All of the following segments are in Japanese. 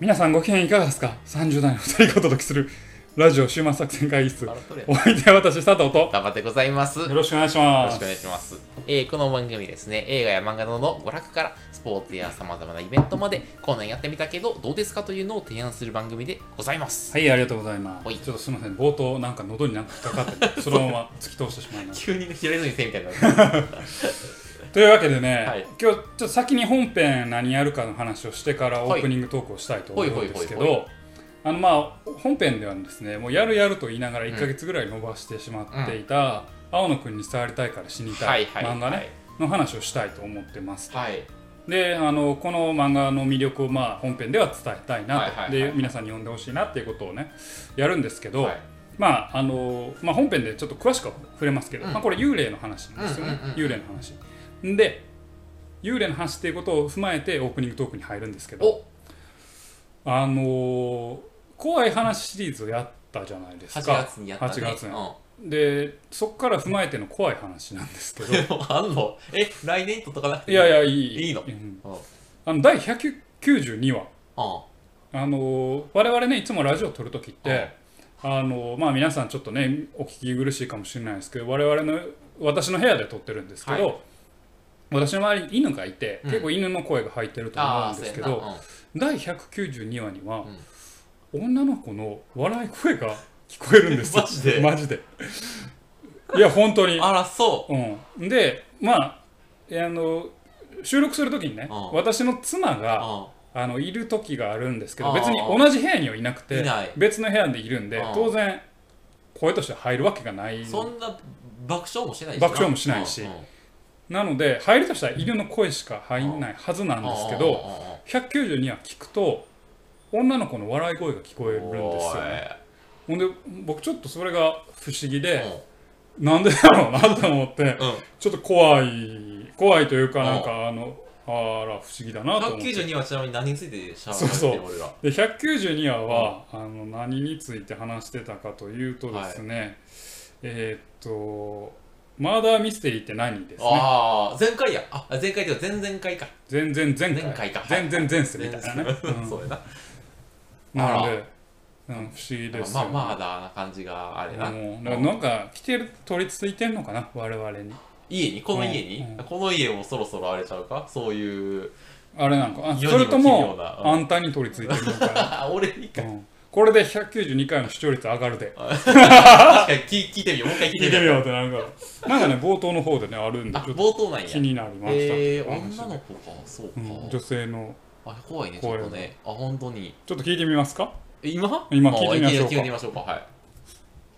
皆さんご機嫌いかがですか ?30 代の2人がお届けするラジオ終末作戦会議室。お相手は私、佐藤と。頑張ってございます。よよろしくお願いしますろしくお。願いします。えーこの番組ですね、映画や漫画などの娯楽からスポーツや様々なイベントまで、こんなんやってみたけど、どうですかというのを提案する番組でございます。はい、ありがとうございます。はいちょっとすみません、冒頭なんか喉になんか引っかかってて、そのまま突き通してしまいました。急に平泉せみたいになる。というわけでね、はい。今日ちょっと先に本編何やるかの話をしてからオはい。ープニングトークをしたいと思うんですけど、あのまあ本編ではですね、もうやるやると言いながら1ヶ月ぐらい伸ばしてしまっていた、青野くんに伝わりたいから死にたはい漫画ね、はい。の話をしたいと思ってます。はい。であのこの漫画の魅力をまあ本編では伝えたいなと、で皆さんに読んでほしいなっていうことをねやるんですけど、はい。まああのまあ、本編でちょっと詳しくは触れますけど、うん。まあ、これ幽霊の話なんですよね、幽霊の話で幽霊の話っていうことを踏まえてオープニングトークに入るんですけどお。あの怖い話シリーズをやったじゃないです8か月にやったね。8月に。うん。でそこから踏まえての怖い話なんですけど。あんの？え、来年ととかなくていやいやいい。いいの？うん。うん。うん。あの第192話あの我々ねいつもラジオを撮るときって、あのまあ、皆さんちょっとねお聞き苦しいかもしれないですけど我々の私の部屋で撮ってるんですけど、は私の周りに犬がいて、うん。結構犬の声が入ってると思うんですけど第192話には、女の子の笑い声が聞こえるんです。よ マジで？マジで。いや本当に。あら、そう。ん、でまあえあの収録するときにね、うん。私の妻う。が、うん。あのいる時があるんですけど別に同じ部屋にはいなくて別の部屋でいるんで当然声として入るわけがない。そんな爆笑もしないし爆笑もしないしなので入るとしたら犬の声しか入んないはずなんですけどうんうんうんうん192は聞くと女の子の笑い声が聞こえるんですよ。ねほんで僕ちょっとそれが不思議でなんでだろうなと思ってちょっと怖い怖いというかなんかあのあら不思議だなと思って。192はちなみに何についてしゃべそうそう。ってる俺らで192話は、あの何について話してたかというとですね、えーっとマーダーミステリーって何ですね？ああ前回や。あ前回では前々回か。全然前回。前回か。全然前世みたいなね、うん。そうやな。なので、うん、不思議ですよ、まあまあだな感じがあれな。もうだからなんか来てる取り付いてんのかな？我々に。家に？この家に？うんこの家もそろそろあれちゃうか？そういうあれなんかそれともあんたに取り付いてるのか、あ 俺にか。うん、これで192回の視聴率上がるで。確かに聞聞いてみようもう一回聞い聞いてみてみようようってなんか。なんかね冒頭の方でねあるんであちょっと冒頭なんや。気になりました、えー話女の子か。そうか。うん、女性のあ怖いねちょっとね。あ本当に。ちょっと聞いてみますか？え今？今聞いてみましょうか。あ聞いてみましょうか。はい。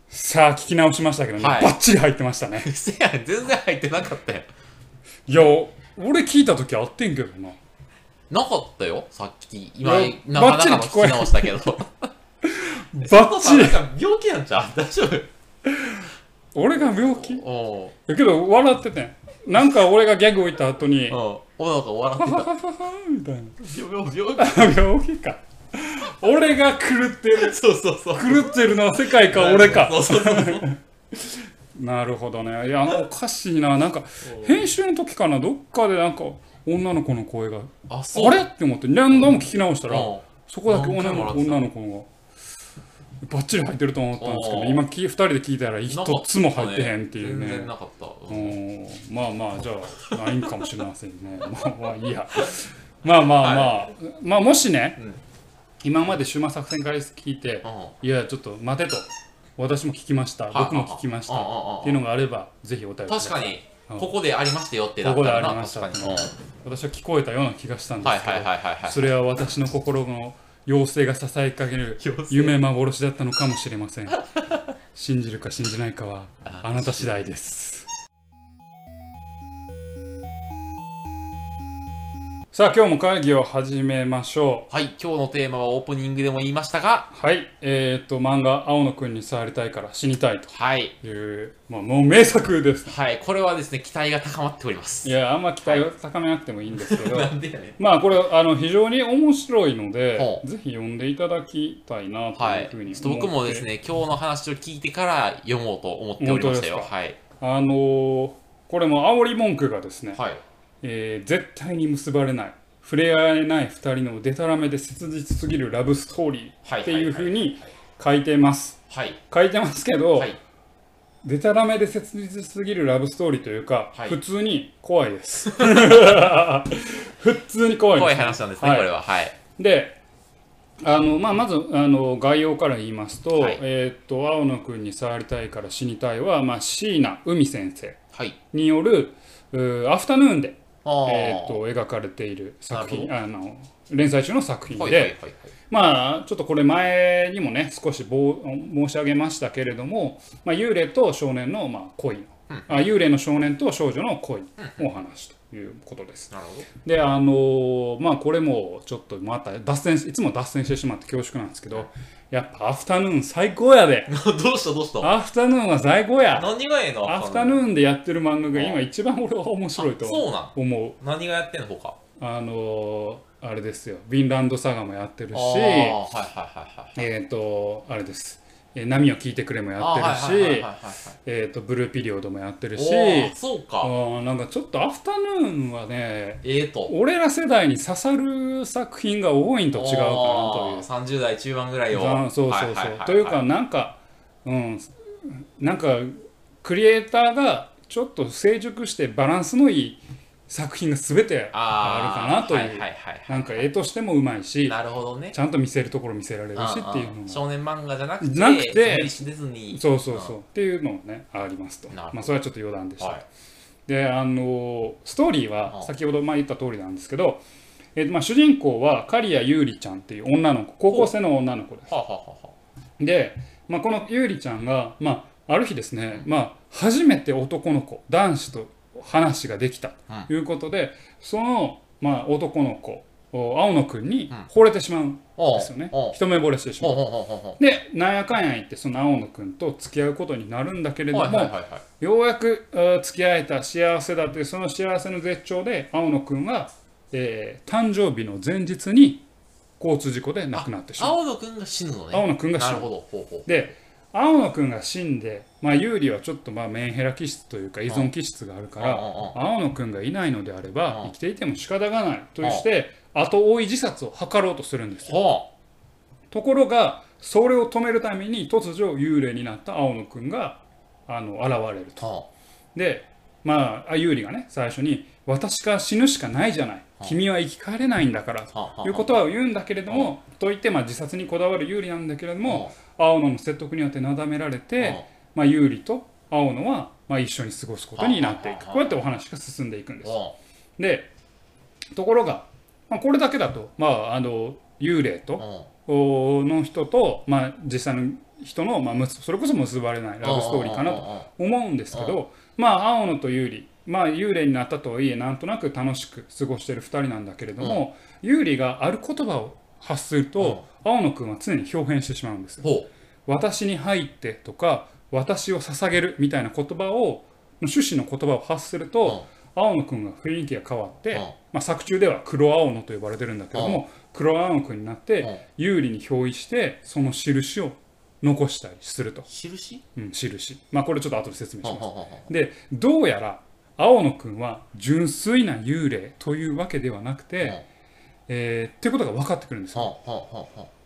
さあ聞き直しましたけどね、はい。バッチリ入ってましたね。せやん全然入ってなかったよいや俺聞いた時あってんけどな。なかったよさっき。今いやなかなかのバッチリ聞こえ聞き直した。けど バッチリ。なんか病気なんちゃ。う 大丈夫。俺が病気？おう。だけど笑っててん。なんか俺がギャグ置いた後にう。んおなんか笑ってた。はははみたいな。病病 病気か。俺が狂ってる。気そうそうそう。狂ってるのは世界か俺か。そうそうそう。そうなるほどね。いやあのおかしいな。なんか編集の時かな？どっかでなんか女の子の声があそう。あれ？って思って何度も聞き直したらうん。そこだけ女の子何回も笑ってた女の子がバッチリ入ってると思ったんですけど今き2人で聞いたら一つも入ってへんっていう全ね然なかった。ううん。んまあまあじゃあないんかもしれませんね。まあまあいいや。まあまあまあ、まあもしね、うん。今まで終末作戦会聞いてうん。いやちょっと待てと私も聞きました。僕も聞きました。っていうのがあればぜひお便り確かに。うん。ここでありましたよってここであなりました。うん。私は聞こえたような気がしたんですけど、はいはいはいはいはい。それは私の心の妖精が支えかける夢幻だったのかもしれません。信じるか信じないかはああなた次第ですさあ今日も会議を始めましょう。はい今日のテーマはオープニングでも言いましたがはいえっ、と漫画「青野くんに触りたいから死にたい」はいとい。う、まあ、もう名作です。はいこれはですね期待が高まっております。いやあんま期待を高めなくてもいいんですけど、なんでやねまあこれあの非常に面白いのでほ、ぜひ読んでいただきたいなとはいいうふうにちょっと僕もですね今日の話を聞いてから読もうと思っておりましたよ。はい。あのーこれも煽り文句がですね、はいえー絶対に結ばれない。触れ合えない2人のデタラメで切実すぎるラブストーリーっていうふうに書いてます、はい、書いてますけど、はい、デタラメで切実すぎるラブストーリーというか、はい、普通に怖いです。普通に怖いです、怖い話なんですね、これは。はい。であのまあ、まずあの概要から言いますと,、えー、と青野君に触りたいから死にたいは、まあ、椎名海先生による、アフタヌーンでえー、と描かれている作品あの連載中の作品で、まあちょっとこれ前にもね少し申し上げましたけれども、まあ、幽霊と少年のまあ恋の、うん、あ幽霊の少年と少女の恋のお話ということです。であのまあこれもちょっとまた脱線いつも脱線してしまって恐縮なんですけど、やっぱアフタヌーン最高やで。どうしたどうした？アフタヌーンは最高や。何がええの？アフタヌーンでやってる漫画が今一番俺は面白いと思う。何がやってんの他？あのー、あれですよ。ヴィンランドサガもやってるし。えっ、とあれですえー、波を聞いてくれもやってるし、えっ、と、ブルーピリオドもやってるし、そうか。なんかちょっとアフタヌーンはね、えーと、俺ら世代に刺さる作品が多いんと違うかなという。30代中盤ぐらいを。そうそうそう。というか、なんか、うん、なんか、クリエイターがちょっと成熟してバランスのいい作品が全てあるかなというなんか絵としてもうまいしなるほど、ね、ちゃんと見せるところ見せられるしっていうの少年漫画じゃなくてなくてそうそうそう。っていうのもねありますと。まあそれはちょっと余談でした、はい、であのストーリーは先ほどまあ言った通りなんですけどえーまあ、主人公は刈谷優里ちゃんっていう女の子高校生の女の子です。で、まあ、この優里ちゃんが、まあ、ある日ですね、まあ、初めて男の子男子と話ができたということで、その、まあ、男の子青野くんに惚れてしまうんですよね、一目惚れしてしまう。でなんやかんや言ってその青野くんと付き合うことになるんだけれども、ようやく付き合えた幸せだというその幸せの絶頂で青野くんは、えー、誕生日の前日に交通事故で亡くなってしまう。青野くんが死ぬのね。青野くんが死ぬ。で青野くんが死んで、まあ、有利はちょっとまあメンヘラ気質というか依存気質があるから青野くんがいないのであれば生きていても仕方がないとして後追い自殺を図ろうとするんですよ。ところがそれを止めるために突如幽霊になった青野くんがあの現れると。でまあ有利がね最初に「私が死ぬしかないじゃない。君は生き返れないんだから」ということは言うんだけれどもと言ってまあ自殺にこだわる有利なんだけれども青野の説得によってなだめられて、まあ、有利と青野はまあ一緒に過ごすことになっていく。こうやってお話が進んでいくんです。でところが、まあ、これだけだと、まあ、あの幽霊との人と、まあ、実際の人の、まあ、それこそ結ばれないラブストーリーかなと思うんですけど、まあ、青野と有利まあ幽霊になったとはいえなんとなく楽しく過ごしてる2人なんだけれども、有利がある言葉を発すると、青野くんは常に表変してしまうんですよ。私に入ってとか私を捧げるみたいな言葉を趣旨の言葉を発すると、青野くんが雰囲気が変わって、まあ、作中では黒青野と呼ばれてるんだけども、黒青野くんになって有利に表意してその印を残したりすると。印？うん印。まあこれちょっと後で説明します。でどうやら青野くんは純粋な幽霊というわけではなくて、えー、っていうことが分かってくるんですよ。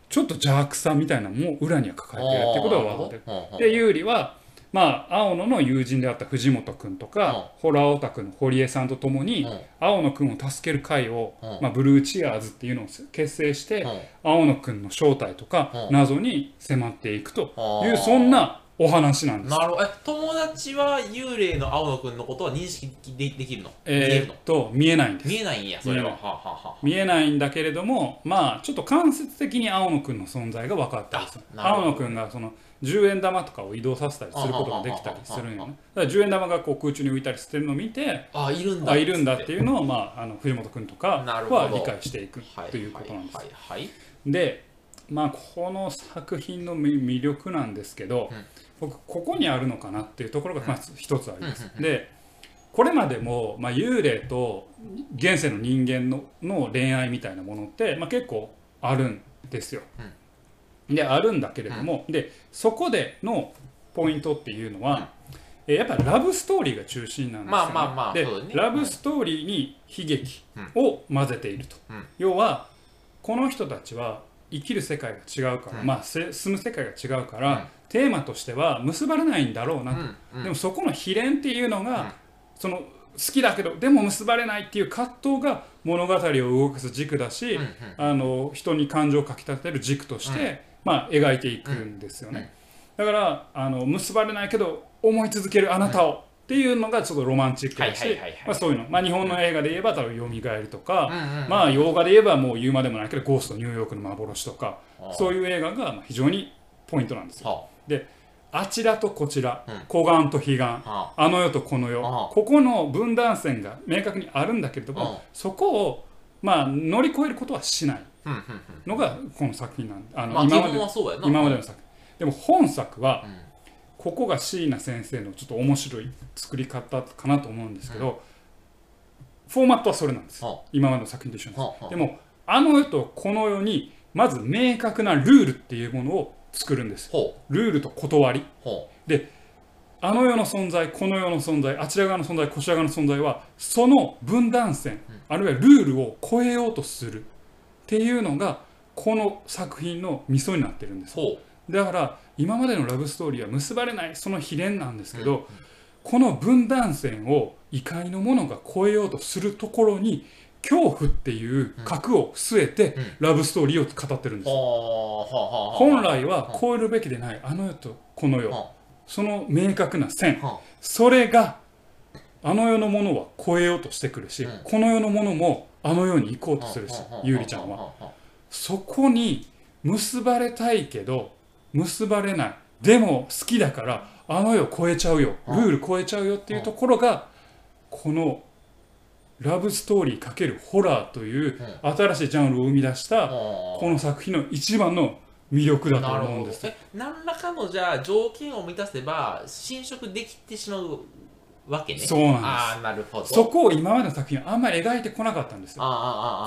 ちょっと邪悪さみたいなのも裏には抱えてるっていうことが分かってる。で有利はまあ青野の友人であった藤本君とか、ホラーオタクの堀江さんと共に、青野君を助ける会を、まあ、ブルーチアーズっていうのを結成して、青野君の正体とか、謎に迫っていくというそんなお話なんです。なるほど。え友達は幽霊の青野くんのことは認識でできるの？えー、っと見えないんです。見えないんやそれは。ははは見えないんだけれどもまあちょっと間接的に青野くんの存在が分かったりする。青野くんがその10円玉とかを移動させたりすることができたりするんよねだから10円玉がこう空中に浮いたりしてるのを見てあいるんだ。あいるんだっていうのを、まあ、あの藤本君とかは理解していくということなんです、はいはいはい、でまあこの作品の魅力なんですけど、うん僕ここにあるのかなっていうところがまず一つあります。でこれまでも、まあ、幽霊と現世の人間のの恋愛みたいなものって、まあ、結構あるんですよ。であるんだけれども、でそこでのポイントっていうのは、えやっぱラブストーリーが中心なんですよ、ね、まあまあまあで、ね。ラブストーリーに悲劇を混ぜていると、うん。要はこの人たちは生きる世界が違うから、うん。まあせ住む世界が違うから、うんテーマとしては結ばれないんだろうなと、うんうん。でもそこの悲恋っていうのが、うん。その好きだけどでも結ばれないっていう葛藤が物語を動かす軸だし、うんうん。あの人に感情をかきたてる軸として、まあ、描いていくんですよね、だからあの結ばれないけど思い続けるあなたを、っていうのがちょっとロマンチックだしまあそういうの、まあ、日本の映画で言えば多分「よみがえり」とか、うんうんまあ洋画で言えばもう言うまでもないけど「ゴーストニューヨークの幻」とかそういう映画がまあ非常にポイントなんですよ。はあちらとこちら、うん。湖岸と彼岸。あはあの世とこの世。ああ。ここの分断線が明確にあるんだけれどもうんそこをまあ乗り越えることはしないのがこの作品なんであの今までの作品。でも本作はうん。ここが椎名先生のちょっと面白い作り方かなと思うんですけど、フォーマットはそれなんです。は今までの作品と一緒なんです。でもあの世とこの世にまず明確なルールっていうものを作るんです。ほルールと断り。う。ほあの世の存在この世の存在あちら側の存在こちら側の存在はその分断線、あるいはルールを超えようとする。っていうのがこの作品のミソになってるんです。だから今までのラブストーリーは結ばれないその秘伝なんですうけど、この分断線を異界のものが超えようとするところに恐怖っていう核を据えてラブストーリーを語ってるんです、はあはあはあ。本来は超えるべきでないあの世とこの世、はその明確な線。それがあの世のものは超えようとしてくるし、うん。この世のものもあの世に行こうあとするし、はあゆうりちゃんは。そこに結ばれたいけど結ばれない。でも好きだからあの世超えちゃうよ。ルール超えちゃうよっていうところがこのラブストーリー×ホラーという新しいジャンルを生み出したあこの作品の一番の魅力だと思うんです。え何らかのじゃあ条件を満たせば侵食できてしまうわけね。そうなんです。ああなるほど。そこを今までの作品はあんまり描いてこなかったんですよ。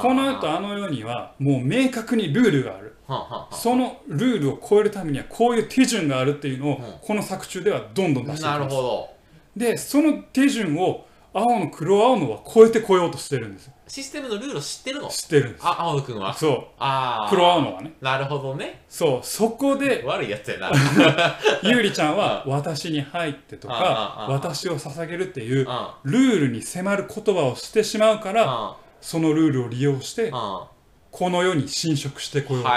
この世とあの世にはもう明確にルールがある。そのルールを超えるためにはこういう手順があるっていうのをうん。この作中ではどんどん出していきます。るほど。でその手順を青の黒青のは超えてこようとしてるんですよ。システムのルールを知ってるの？知ってるんです。あ青野くんは？そう。ああ黒青のはね。なるほどね。そう。そこで悪いやつやな。ゆうりちゃんは「私に入って」とかああ「私を捧げる」っていうあルールに迫る言葉をしてしまうからあそのルールを利用してあこの世に侵食してこようと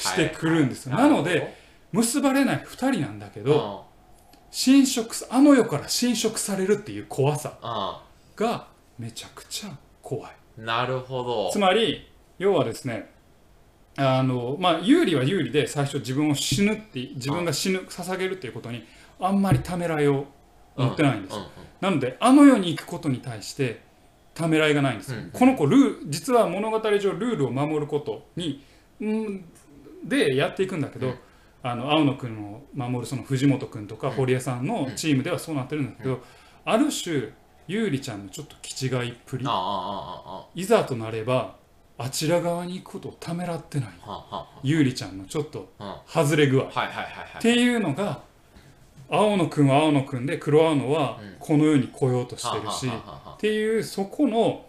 してくるんですよ。なので結ばれない2人なんだけどど侵食すあの世から侵食されるっていう怖さあがめちゃくちゃ怖い。あなるほど。つまり要はですねあのまあ有利は有利で最初自分を死ぬって自分が死ぬ捧げるっていうことにあんまりためらいを持ってないんです、うんうんなのであの世に行くことに対してためらいがないんです。よ、うん。この子ルー実は物語上ルールを守ることに、うん、でやっていくんだけど、うんあの青野くんを守るその藤本くんとか堀江さんのチームではそうなってるんだけど、ある種優里ちゃんのちょっと気違いっぷりああああいざとなればあちら側に行くことをためらってない。優里ちゃんのちょっとあ外れ具合。っていうのが青野くんは青野くんで黒青野はうん。この世に来ようとしてるし、っていうそこの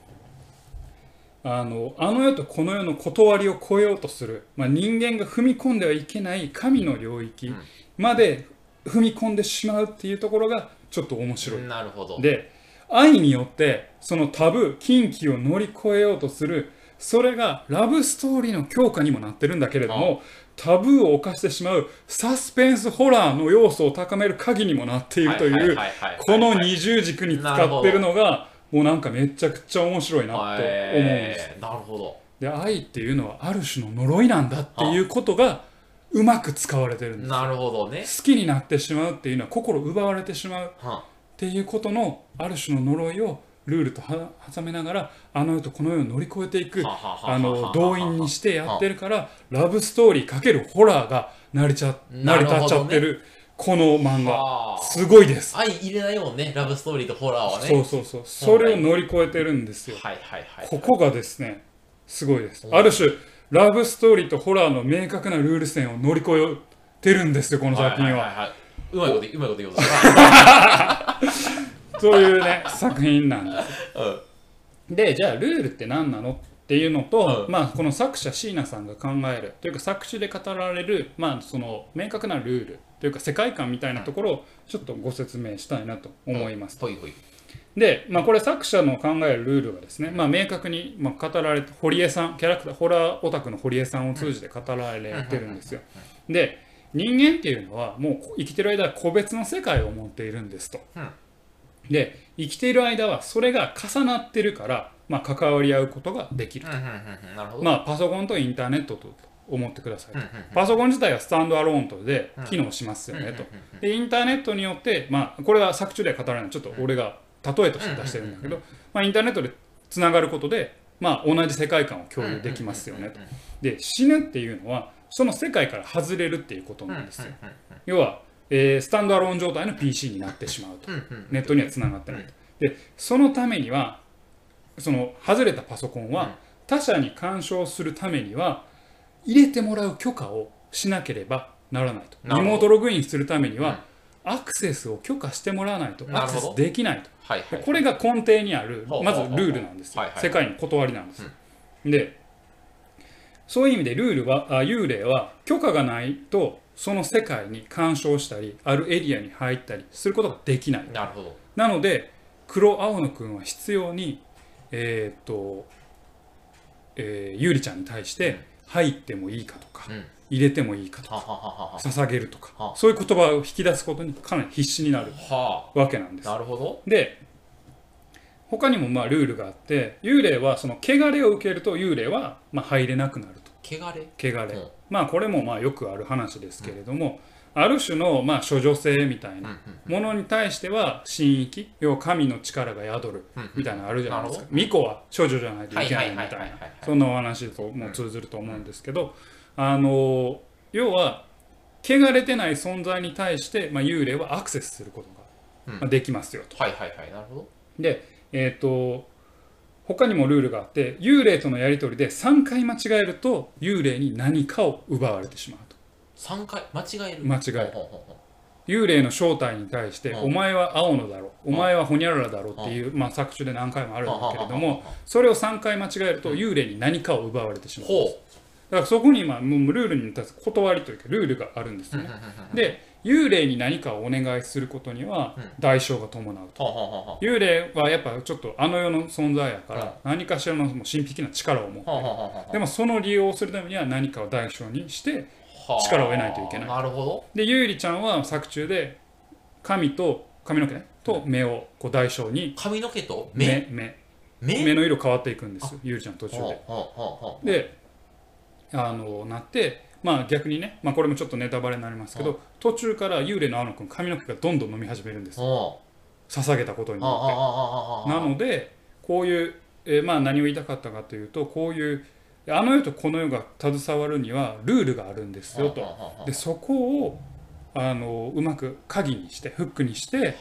あのあの世とこの世の断りを超えようとする、まあ、人間が踏み込んではいけない神の領域うん。まで踏み込んでしまうっていうところがちょっと面白い。なるほど。で愛によってそのタブー禁忌を乗り越えようとする。それがラブストーリーの強化にもなってるんだけれどもタブーを犯してしまうサスペンスホラーの要素を高める鍵にもなっているというこの二重軸に使ってるのがもうなんかめちゃくちゃ面白いなと思うんです。えー。なるほど。で愛っていうのはある種の呪いなんだっていうことがうまく使われてるんです。なるほどね。好きになってしまうっていうのは心奪われてしまうは。っていうことのある種の呪いをルールとは挟めながらあの世とこの世を乗り越えていくあの動員にしてやってるからラブストーリーかけるホラーが成りちゃ成り立っちゃってるこの漫画。はあすごいです。愛入れないもんね。ラブストーリーとホラーはね。そうそうそう。それを乗り越えてるんですよ。はいはいはいここがですねすごいです。うんある種ラブストーリーとホラーの明確なルール線を乗り越えてるんですよこの作品は。いいいうまいことうまいこと言おうと いうね作品なんです、うん、でじゃあルールって何なのっていうのと、うん、まあ、この作者椎名さんが考える。というか作詞で語られる、まあ、その明確なルールというか世界観みたいなところをちょっとご説明したいなと思います。ほいほい。で、まあ、これ作者の考えるルールがですね、まあ、明確に、まあ、語られて堀江さんキャラクターホラーオタクの堀江さんを通じて語られてるんですよ。で人間っていうのはもう生きてる間は個別の世界を持っているんですと。で生きている間はそれが重なってるからまあ、関わり合うことができると、まあ、パソコンとインターネットと思ってくださいと、パソコン自体はスタンドアローンとで機能しますよねと。でインターネットによって、まあ、これは作中では語らない。ちょっと俺が例えとして出してるんだけど、まあ、インターネットでつながることで、まあ、同じ世界観を共有できますよねと。で死ぬっていうのはその世界から外れるっていうことなんですよ。要は、えー、スタンドアローン状態の PC になってしまうと。ネットにはつながってないと。でそのためにはその外れたパソコンは他者に干渉するためには入れてもらう許可をしなければならないと。リモートログインするためにはアクセスを許可してもらわないとアクセスできないと、はいはい、これが根底にあるまずルールなんですよ、世界の断りなんです、うん、でそういう意味でルールは幽霊は許可がないとその世界に干渉したりあるエリアに入ったりすることができない。なるほど。なので黒青野くんは必要にえっ、と、えー、ゆうりちゃんに対して入ってもいいかとか、うん、入れてもいいかとか捧げるとかそういう言葉を引き出すことにかなり必死になるわけなんです。なるほど。で他にもまあルールがあって幽霊はその汚れを受けると幽霊はまあ入れなくなると。汚れ？汚れ、うん、まあこれもまあよくある話ですけれども、ある種のまあ処女性みたいなものに対しては神域要は神の力が宿るみたいなのあるじゃないですか。巫女は処女じゃないといけないみたいなそんなお話とも通ずると思うんですけどあの要は汚れてない存在に対して、まあ、幽霊はアクセスすることができますよと。はいはいはい。なるほど。でえっ、ー、と他にもルールがあって幽霊とのやり取りで3回間違えると幽霊に何かを奪われてしまう。3回？間違える。間違える。幽霊の正体に対して「お前は青野だろ」「お前はホニャララだろ」っていう、まあ、作中で何回もあるんだけれどもそれを3回間違えると幽霊に何かを奪われてしまう。んですだからそこに今もうルールに立つ断りというかルールがあるんですよね。で幽霊に何かをお願いすることには代償が伴うと、幽霊はやっぱちょっとあの世の存在やから何かしらの神秘的な力を持ってるでもその利用をするためには何かを代償にして力を得ないといけない。なるほど。でゆうりちゃんは作中で髪と髪の毛と目をこう代償に。髪の毛と目？目？目。の色変わっていくんですゆうりちゃん途中で。であのなってまあ逆にね、まあ、これもちょっとネタバレになりますけど途中から幽霊の青野くん髪の毛がどんどん飲み始めるんです捧げたことによって。なのでこういう、えー、まあ何を言いたかったかというとこういうあの世とこの世が携わるにはルールがあるんですよと。でそこをあのうまく鍵にしてフックにして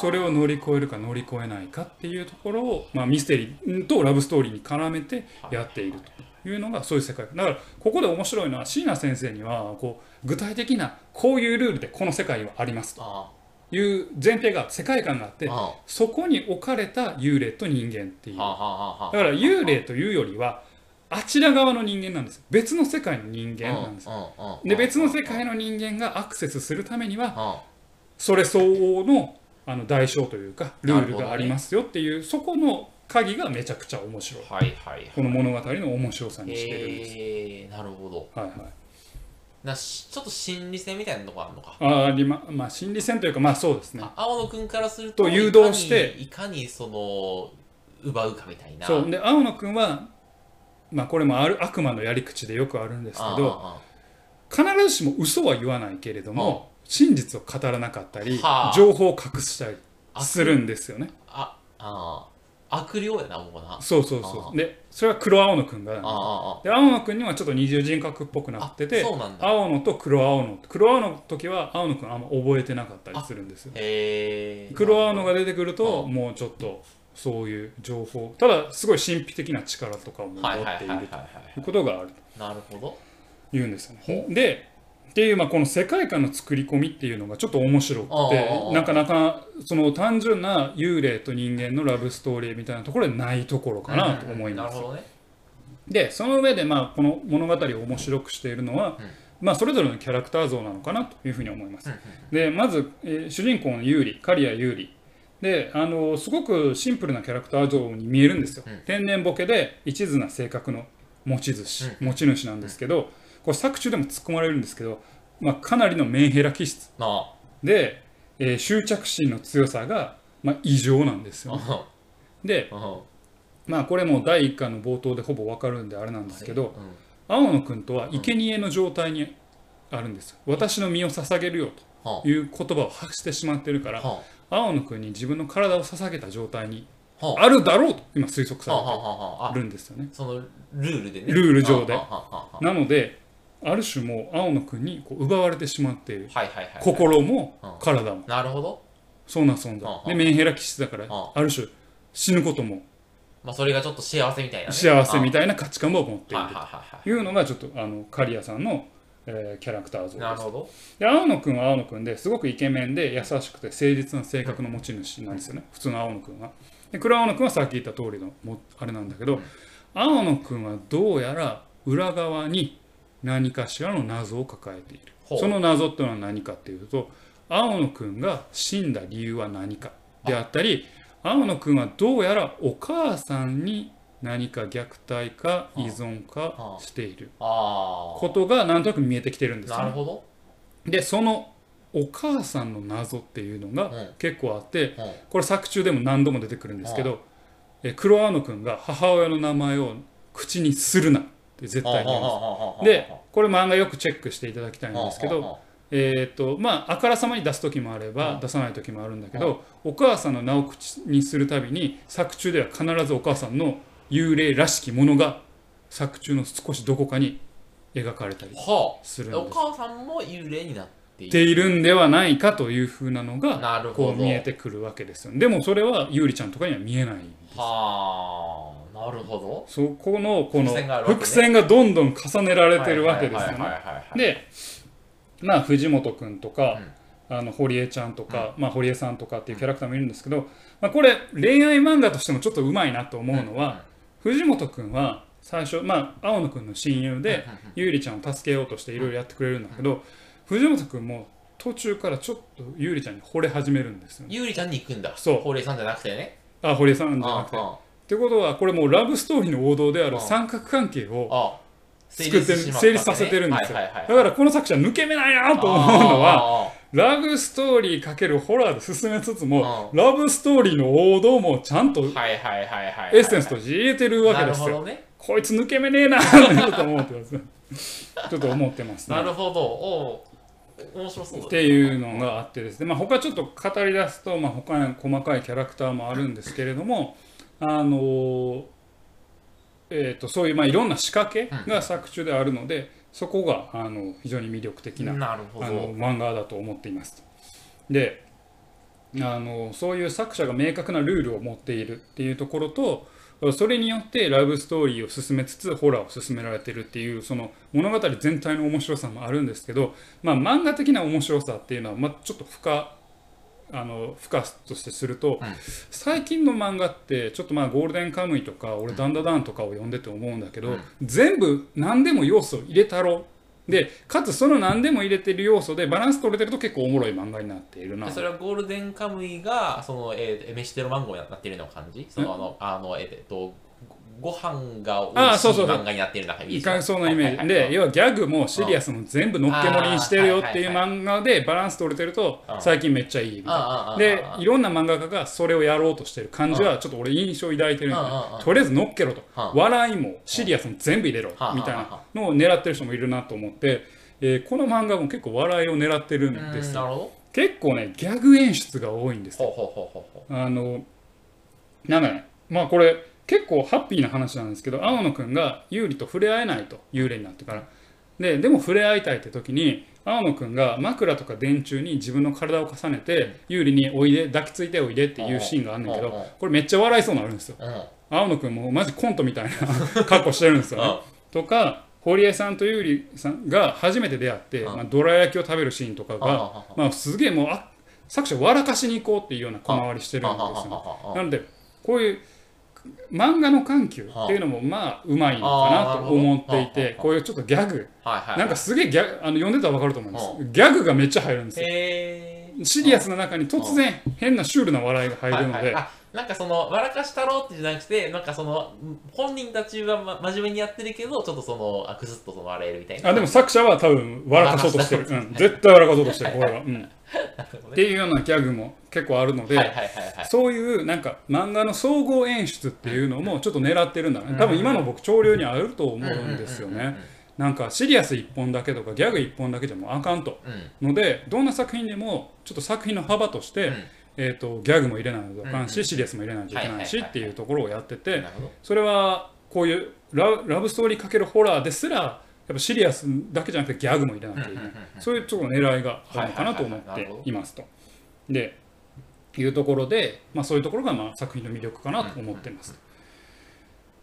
それを乗り越えるか乗り越えないかっていうところを、まあ、ミステリーとラブストーリーに絡めてやっているというのがそういう世界。だからここで面白いのは椎名先生にはこう具体的なこういうルールでこの世界はありますと。いう前提が世界観があってそこに置かれた幽霊と人間っていう。だから幽霊というよりはあちら側の人間なんです。別の世界の人間なんです。で別の世界の人間がアクセスするためにはそれ相応のあの代償というかルールがありますよっていう、ね、そこの鍵がめちゃくちゃ面白い,、はいはいはい、この物語の面白さにしてるんです、えー、なるほど。はいはい。なちょっと心理戦みたいなとこあるのか？あありままあ心理戦というかまあそうですね。青野君からするとと誘導していかにその奪うかみたいな。そう。で青野君はまあこれもある悪魔のやり口でよくあるんですけど必ずしも嘘は言わないけれども真実を語らなかったり情報を隠したりするんですよね。ああ悪霊やなもうな。そうそうそうでそれは黒青野くんがで青野くんにはちょっと二重人格っぽくなってて青野と黒青野黒青野の時は青野くんあんま覚えてなかったりするんですよ黒青野が出てくるともうちょっとそういう情報。ただすごい神秘的な力とかを持っているということがあるなるほど。言うんですよね。でっていう、まあ、この世界観の作り込みっていうのがちょっと面白くてなかなかその単純な幽霊と人間のラブストーリーみたいなところでないところかなと思います。うんうんね、でその上で、まあ、この物語を面白くしているのは、うん。まあ、それぞれのキャラクター像なのかなというふうに思います。でまず、えー、主人公のユーリ刈谷ユーリであのすごくシンプルなキャラクター像に見えるんですよ。天然ボケで一途な性格の持ち主、持ち主なんですけど、これ作中でも突っ込まれるんですけど、まあ、かなりのメンヘラ気質。で、えー、執着心の強さが、まあ、異常なんですよ、ね。で、まあこれも第1巻の冒頭でほぼ分かるんであれなんですけど、青野君とは生贄の状態にあるんですよ。私の身を捧げるよという言葉を発してしまってるから、青野君に自分の体を捧げた状態にあるだろうと今推測されてるんですよね。そのルールでね。ルール上で。なのである種もう青野君にこう奪われてしまっている、心も体も。なるほど。そうな存在。でメンヘラ気質だからある種死ぬことも。まあそれがちょっと幸せみたいな、ね、幸せみたいな価値観も持っているというのがちょっとあの刈谷さんのえー、キャラクター像なるほど。で青野くんは青野くんですごくイケメンで優しくて誠実な性格の持ち主なんですよね、普通の青野くんは。で黒青野くんはさっき言った通りのもあれなんだけど、青野くんはどうやら裏側に何かしらの謎を抱えている。その謎っていうのは何かっていうと青野くんが死んだ理由は何かであったり青野くんはどうやらお母さんに何か虐待か依存かしている。ことがなんとなく見えてきてるんですよ、ね、なるほど。でそのお母さんの謎っていうのが結構あって、これ作中でも何度も出てくるんですけど、え黒青野くんが母親の名前を口にするなって絶対に言うんですでこれ漫画よくチェックしていただきたいんですけどえーとまあ、あからさまに出す時もあれば出さない時もあるんだけど、お母さんの名を口にするたびに作中では必ずお母さんの幽霊らしきものが作中の少しどこかに描かれたりするんです、はあ、お母さんも幽霊になっている。んではないかというふうなのがこう見えてくるわけですよ。でもそれは優里ちゃんとかには見えないんです。はあ。なるほど。そこのこの伏線がどんどん重ねられてるわけですよね。でまあ藤本君とか、うん、あの堀江ちゃんとか、うん、まあ、堀江さんとかっていうキャラクターもいるんですけど、まあ、これ恋愛漫画としてもちょっとうまいなと思うのは、藤本君は最初、まあ、青野君の親友で優里ちゃんを助けようとしていろいろやってくれるんだけど藤本君も途中からちょっと優里ちゃんに惚れ始めるんですよ、優里ちゃんに行くんだ。そう。堀江さんじゃなくてね。あ堀江さんじゃなくて。ってことはこれもうラブストーリーの王道である三角関係を作って成立させてるんですよ、だからこの作者抜け目ないなと思うのはラブストーリーかけるホラーで進めつつも、ラブストーリーの王道もちゃんとエッセンスとして入れてるわけですよ。ね、こいつ抜け目ねえなと思ってます。ちょっと思ってますね。なるほど。お面白そうっていうのがあってですね、まあ、他ちょっと語り出すと、まあ、他に細かいキャラクターもあるんですけれどもあのえーと、そういう、まあ、いろんな仕掛けが作中であるので、そこがあの非常に魅力的なあの漫画だと思っています。であのそういう作者が明確なルールを持っているっていうところとそれによってラブストーリーを進めつつホラーを進められてるっていうその物語全体の面白さもあるんですけど、まあ、漫画的な面白さっていうのは、まあ、ちょっと深あの付加としてすると、うん、最近の漫画ってちょっとまあゴールデンカムイとか俺ダンダダンとかを読んでて思うんだけど、うん、全部何でも要素を入れたろ。でかつその何でも入れてる要素でバランス取れてると結構おもろい漫画になっているな。それはゴールデンカムイがその、えー、飯テロマンゴーになっているような感じ？そのあのあのえっとご飯が美味しい漫画になっている中にそうなイメージ。で要はギャグもシリアスも全部のっけ盛りにしてるよっていう漫画でバランス取れてると最近めっちゃいいみたいな。でいろんな漫画家がそれをやろうとしてる感じはちょっと俺印象抱いてるんでとりあえずのっけろと。笑いもシリアスも全部入れろみたいな。のを狙ってる人もいるなと思ってえこの漫画も結構笑いを狙ってるんです結構ねギャグ演出が多いんですあのなんかねまあこれ結構ハッピーな話なんですけど青野くんが優里と触れ合えないと幽霊になってから。ででも触れ合いたいって時に青野くんが枕とか電柱に自分の体を重ねて優里においで抱きついておいでっていうシーンがあるんだけどこれめっちゃ笑いそうになるんですよ。青野くんもマジコントみたいな格好してるんですよね。とか堀江さんと優里さんが初めて出会って、まあ、どら焼きを食べるシーンとかが、まあ、すげえもうあ作者笑かしに行こうっていうような小回りしてるんですよ、なのでこういう漫画の緩急っていうのもまあうまいのかなと思っていてこういうちょっとギャグ。なんかすげえギャあの読んでたら分かると思います。ギャグがめっちゃ入るんですよ。シリアスな中に突然変なシュールな笑いが入るのでなんかその、笑かしたろってじゃなくて、なんかその、本人たちは、ま、真面目にやってるけど、ちょっとその、あくすっとその笑えるみたいな。あ、でも作者は多分、笑かそうとしてる。うん、絶対笑かそうとしてる、これは。うん。っていうようなギャグも結構あるので、そういうなんか漫画の総合演出っていうのもちょっと狙ってるんだね。多分今の僕、潮流にあると思うんですよね。なんかシリアス1本だけとかギャグ1本だけでもあかんと、のでどんな作品でもちょっと作品の幅として、えーと、ギャグも入れないとあかんし、シリアスも入れないといけないしっていうところをやっててそれはこういうララブストーリーかけるホラーですらやっぱシリアスだけじゃなくてギャグも入れなきゃいけない。そういうちょっと狙いがあるのかなと思っていますと。でいうところで、まあ、そういうところがまあ作品の魅力かなと思っています。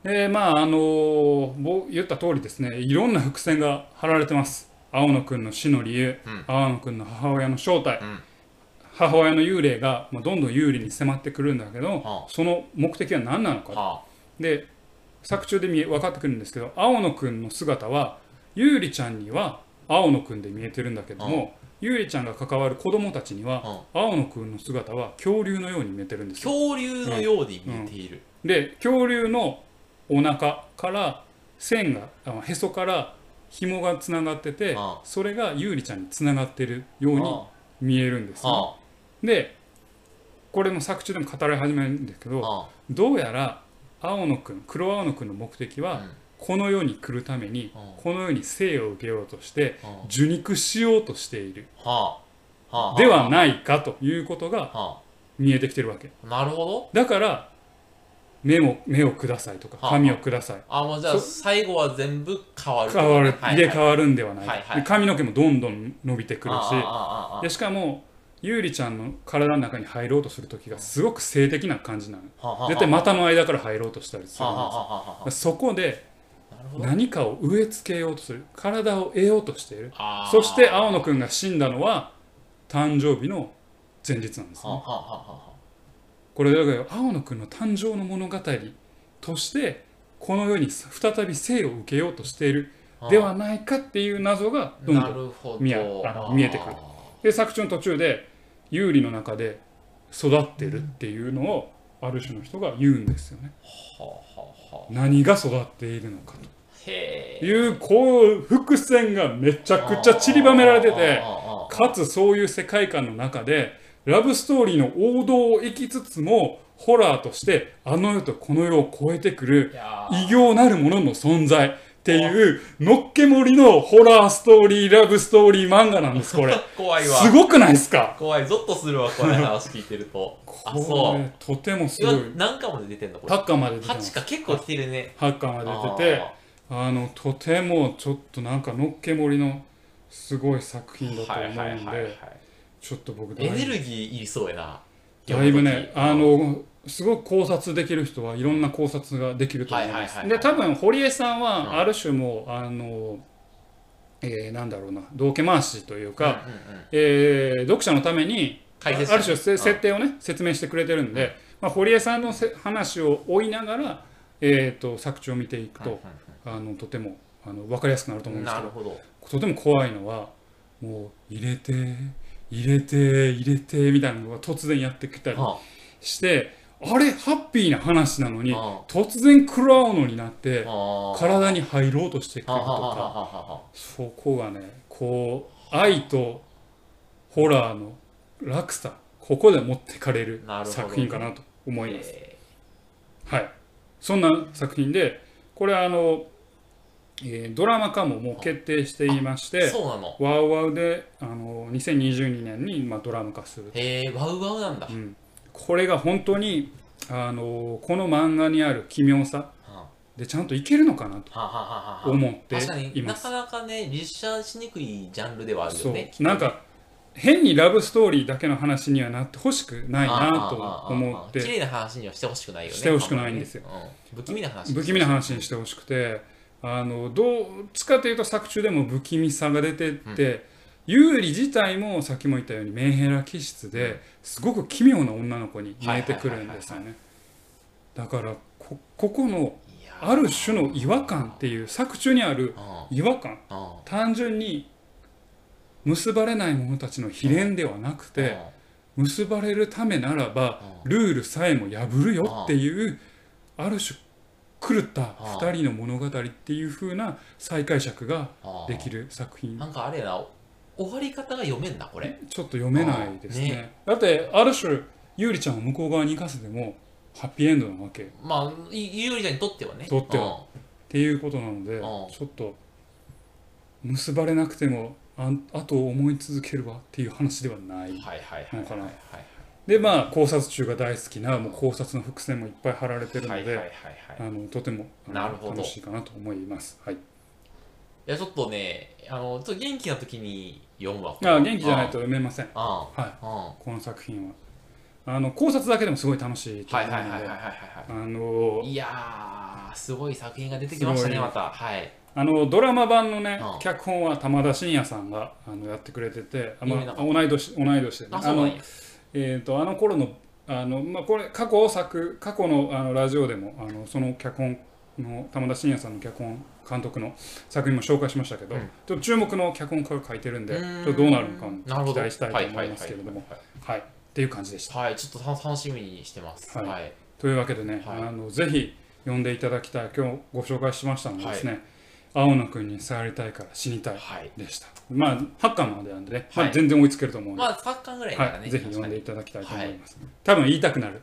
でまああの言った通りですねいろんな伏線が張られてます。青野くんの死の理由、うん、青野くんの母親の正体、うん母親の幽霊がどんどん有利に迫ってくるんだけど、はあ、その目的は何なのか、はあ、で作中で見え分かってくるんですけど青野くんの姿は優里ちゃんには青野くんで見えてるんだけども、優里ちゃんが関わる子供たちには、青野くんの姿は恐竜のように見えてるんです恐竜のように見えている、うん、で恐竜のお腹から線がへそから紐がつながってて、それが優里ちゃんにつながってるように見えるんですね、でこれも作中でも語られ始めるんですけどどうやら青野くん黒青野くんの目的は、この世に来るために、この世に生を受けようとして受肉しようとしている、ではないかということが見えてきてるわけ。なるほど。だから目を目をくださいとか髪をください。あもうじゃあ最後は全部変わる。変わる、入れ替わるんではない、髪の毛もどんどん伸びてくるし。でしかも優里ちゃんの体の中に入ろうとする時がすごく性的な感じなの。絶対股の間から入ろうとしたりするんですそこで何かを植え付けようとする体を得ようとしているそして青野くんが死んだのは誕生日の前日なんですね。これだから青野くんの誕生の物語としてこの世に再び生を受けようとしているではないかっていう謎がどんどん見えてくる。で作中の途中で有利の中で育ってるっていうのをある種の人が言うんですよね。何が育っているのかと。いうこう伏線がめちゃくちゃ散りばめられててかつそういう世界観の中でラブストーリーの王道を行きつつもホラーとしてあの世とこの世を超えてくる異形なるものの存在っていう、のっけ盛りのホラーストーリー、ラブストーリー漫画なんです、これ。怖いわ。すごくないですか？怖い、ゾッとするわ、これ話聞いてると。あ、そう。とてもすごい。何巻まで出てんのこれ？8巻まで出てます。8巻結構来てるね。8巻まで出てて、あの、とてもちょっとなんかのっけ盛りのすごい作品だと思うんで、ちょっと僕エネルギーいりそうやな。だいぶね、あの、すごく考察できる人はいろんな考察ができると思います。で多分堀江さんはある種も、うん、あの、えー、なんだろうな道家回しというか、えー、読者のためにある種設定をね、説明してくれてるんで、まあ、堀江さんの話を追いながら、えーと、作中を見ていくと、あのとてもあの分かりやすくなると思うんですけどとても怖いのはもう入れて入れて入れてみたいなのが突然やってきたりして。あれハッピーな話なのに突然食らうのになって体に入ろうとしてくるとか。そこがねこう愛とホラーの落差ここで持ってかれる作品かなと思います。はい。そんな作品でこれはあの、えー、ドラマ化ももう決定していましてワウワウであの2022年に、まあ、ドラマ化するへえワウワウなんだ、うんこれが本当にあのこの漫画にある奇妙さでちゃんといけるのかなと思っています。なかなかね実写しにくいジャンルではあるよね。なんか変にラブストーリーだけの話にはなってほしくないなと思って。綺麗な話にはしてほしくないよねしてほしくないんですよ、不気味な話不気味な話にしてほしくてあのどっちかというと作中でも不気味さが出てって、有利自体もさっきも言ったようにメンヘラ気質ですごく奇妙な女の子に見えてくるんですよね。だからこここのある種の違和感っていう作中にある違和感。単純に結ばれない者たちの悲恋ではなくて結ばれるためならばルールさえも破るよっていうある種狂った2人の物語っていう風な再解釈ができる作品。なんかあれやな終わり方が読めんなこれ。ちょっと読めないですね、ね、だってある種ゆうりちゃんを向こう側に行かせてもハッピーエンドなわけ。まあゆうりちゃんにとってはね。とっては。っていうことなのでちょっと結ばれなくてもああと思い続けるわっていう話ではないのかな。でまあ考察中が大好きなもう考察の伏線もいっぱい貼られてるのでとても楽しいかなと思います。はい。いやちょっとねあのちょっと元気な時に読むわあ元気じゃないと読めません。はい。この作品は。あの考察だけでもすごい楽しいと思うので。あのいやすごい作品が出てきましたねまた。はい。あのドラマ版のね、脚本は玉田真也さんがあのやってくれてて、あまあ、同い年同い年でね。あのえーと、あの頃のあの、まあ、これ過去作過去のあのラジオでもあのその脚本の玉田真也さんの脚本監督の作品も紹介しましたけど、うん、ちょっと注目の脚本家が書いてるんでちょっとどうなるのか期待したいと思いますけれども。はいっていう感じでした。はいちょっと楽しみにしてます、はい、はい、というわけでね、はい、あのぜひ読んでいただきたい今日ご紹介しましたのでですね、はい。青野君に触りたいから死にたいでした、はい、まあ8巻までなんでね、はい、まあ、全然追いつけると思うんで、まあ、8巻ぐらいならね、はい、ぜひ読んでいただきたいと思います、多分言いたくなる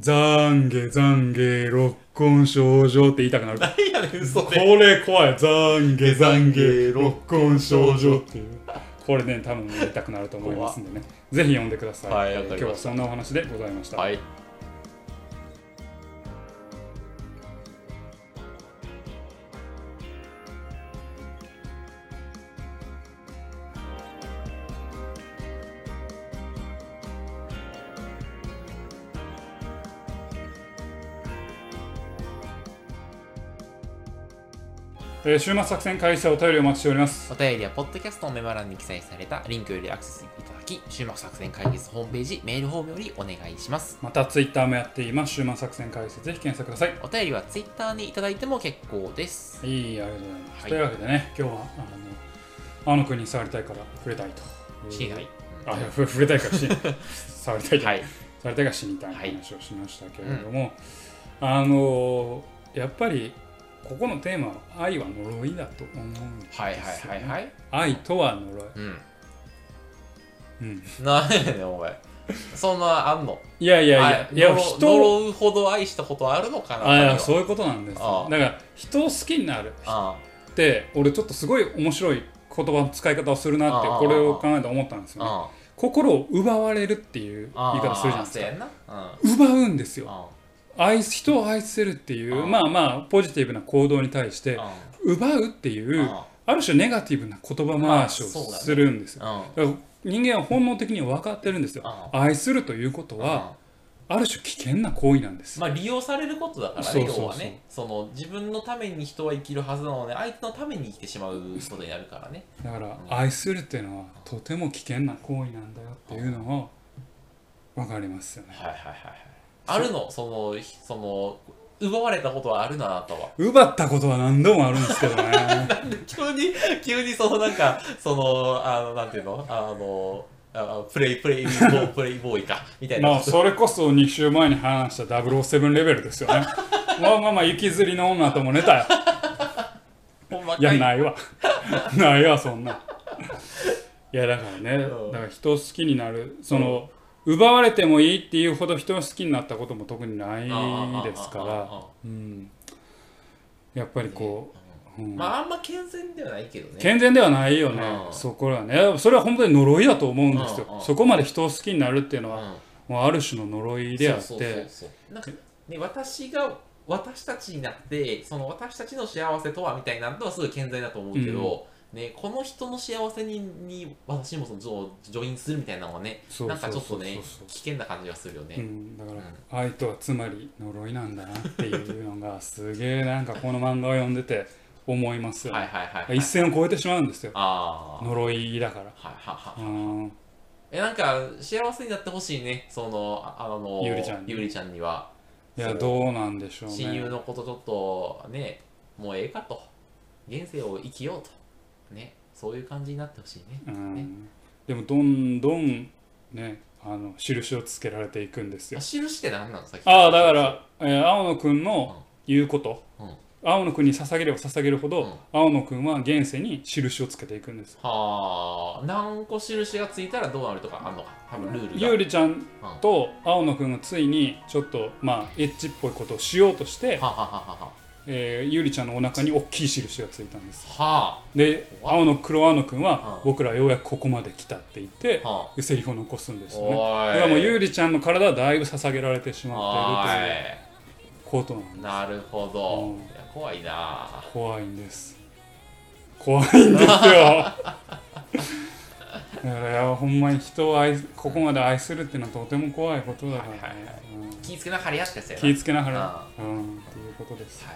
懺悔懺悔六根症状って言いたくなる。何やねん。これ怖い。懺悔懺悔六根症状っていう。これね、多分言いたくなると思いますんでね。ぜひ読んでください。はい、今日はそんなお話でございました。はいえー、週末作戦開始お便りお待ちしております。お便りはポッドキャストのメモ欄に記載されたリンクよりアクセスいただき週末作戦会議室ホームページメールフォームよりお願いします。またツイッターもやっています。週末作戦会議室ぜひ検索ください。お便りはツイッターにいただいても結構です。いいありがとうございます、はい、というわけでね今日はあのあの国に触りたいから触れたいと。死にたい、あいや触れたいから死に 触りたいと、はい、触りたいから死にたい話をしましたけれども、うん、あのやっぱりここのテーマは愛は呪いだと思うんですよ、ね、はいはいはいはい。愛とは呪い。うん。うん。なんやねんお前。そんなあんの？いやいやいやいや人呪うほど愛したことあるのかなあいやそういうことなんですだから人を好きになる。って俺ちょっとすごい面白い言葉の使い方をするなってこれを考えて思ったんですよね。心を奪われるっていう言い方するじゃないですか。奪うんですよ愛人を愛せるっていうまあまあポジティブな行動に対して奪うっていうある種ネガティブな言葉回しをするんですよ。人間は本能的に分かってるんですよ。愛するということはある種危険な行為なんです。まあ利用されることだからね、要はね。その自分のために人は生きるはずなので、相手のために生きてしまうことになるからね。だから、愛するっていうのはとても危険な行為なんだよっていうのを分かりますよね。はいはいはい。あるの？そのその奪われたことはあるなあなたは。奪ったことは何度もあるんですけどね。なんで急に急にそのなんかそのあのなんていうの？あのあプレイプレイボー プレイボーイかみたいな。まあそれこそ2週前に話した007レベルですよね。まあまあまあ雪吊りの女とも寝たよい。やないわ。ないわそんな。いやだからね、だから人を好きになるその、奪われてもいいっていうほど人を好きになったことも特にないですから、うん、やっぱりこう、うん、まああんま健全ではないけどね。健全ではないよね。そこはね。それは本当に呪いだと思うんですよ。そこまで人を好きになるっていうのはもうある種の呪いであって。ね私が私たちになってその私たちの幸せとはみたいなのはすごい健全だと思うけど、ね、この人の幸せにに私もそのジョインするみたいなのはねなんかちょっとね危険な感じがするよね、うん、だから、愛とはつまり呪いなんだなっていうのがすげえなんかこの漫画を読んでて思いますよ、はいはいはいはい。一線を越えてしまうんですよ。呪いだから。はいはいはいうん。えなんか幸せになってほしいね。そのああのゆうりちゃんに。ゆうりちゃんには。いやどうなんでしょうね。親友のことちょっとねもうええかと。現世を生きようとねそういう感じになってほしいね。うん。でもどんどんねあの印をつけられていくんですよ。あ印って何なの？さっき。ああだから、えー青野くんの言うこと、うん。青野くんに捧げれば捧げるほど、うん。青野くんは現世に印をつけていくんです。はあ。何個印がついたらどうなるとかあんのか？多分ルールが。ゆうりちゃんと青野くんがついにちょっとまあエッチっぽいことをしようとして、ははははえーゆうりちゃんのお腹に大きい印がついたんです。はで青野黒青野くんは、うん僕らようやくここまで来たって言って、あ。はセリフを残すんですあよね。だからもうゆうりちゃんの体はだいぶ捧げられてしまっているというおことなんですい。なるほど、うん。いや怖いな怖いんです。怖いんですよ いやいやほんまに人を愛すここまで愛するっていうのはとても怖いことだからね、はいはいはい。うん。気ぃつけながらやってやつやな気ぃつけながらあうん。ということです。は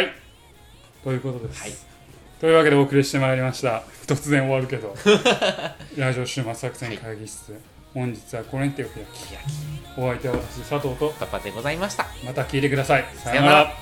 い。はい。ということです、はい。というわけでお送りしてまいりました。突然終わるけど。ラジオ週末作戦会議室、本日はこれにてお開き。いやお相手は私佐藤と。パパでございました。また聞いてください。ささようなら